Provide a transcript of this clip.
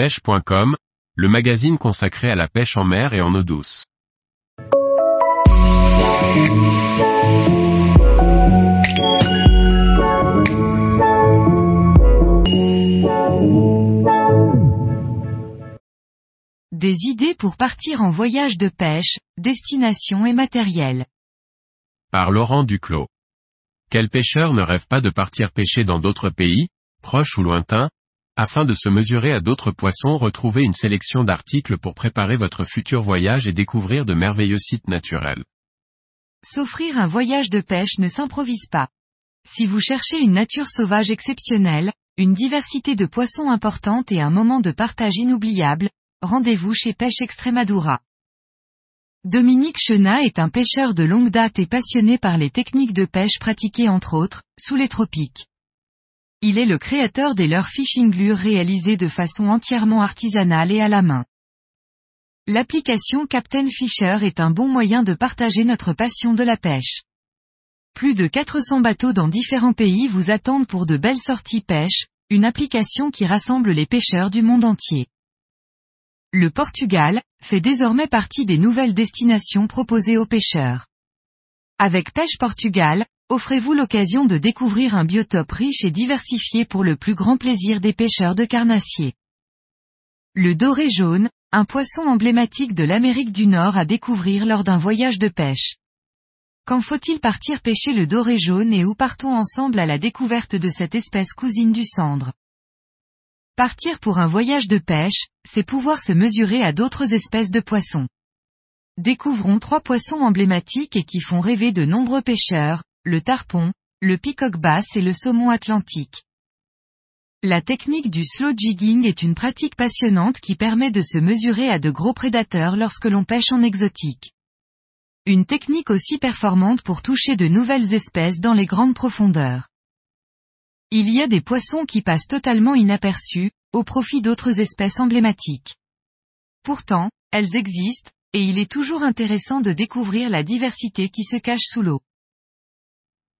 pêche.com, le magazine consacré à la pêche en mer et en eau douce. Des idées pour partir en voyage de pêche, destination et matériel. Par Laurent Duclos. Quel pêcheur ne rêve pas de partir pêcher dans d'autres pays, proches ou lointains, afin de se mesurer à d'autres poissons retrouver une sélection d'articles pour préparer votre futur voyage et découvrir de merveilleux sites naturels. S'offrir un voyage de pêche ne s'improvise pas. Si vous cherchez une nature sauvage exceptionnelle, une diversité de poissons importante et un moment de partage inoubliable, rendez-vous chez Pêche Extremadura. Dominique Chenat est un pêcheur de longue date et passionné par les techniques de pêche pratiquées entre autres, sous les tropiques. Il est le créateur des leurres fishing lures réalisées de façon entièrement artisanale et à la main. L'application Captain Fisher est un bon moyen de partager notre passion de la pêche. Plus de 400 bateaux dans différents pays vous attendent pour de belles sorties pêche, une application qui rassemble les pêcheurs du monde entier. Le Portugal, fait désormais partie des nouvelles destinations proposées aux pêcheurs. Avec Pêche Portugal, offrez-vous l'occasion de découvrir un biotope riche et diversifié pour le plus grand plaisir des pêcheurs de carnassiers. Le doré jaune, un poisson emblématique de l'Amérique du Nord à découvrir lors d'un voyage de pêche. Quand faut-il partir pêcher le doré jaune et où partons ensemble à la découverte de cette espèce cousine du cendre? Partir pour un voyage de pêche, c'est pouvoir se mesurer à d'autres espèces de poissons. Découvrons trois poissons emblématiques et qui font rêver de nombreux pêcheurs, le tarpon, le peacock basse et le saumon atlantique. La technique du slow jigging est une pratique passionnante qui permet de se mesurer à de gros prédateurs lorsque l'on pêche en exotique. Une technique aussi performante pour toucher de nouvelles espèces dans les grandes profondeurs. Il y a des poissons qui passent totalement inaperçus, au profit d'autres espèces emblématiques. Pourtant, elles existent, et il est toujours intéressant de découvrir la diversité qui se cache sous l'eau.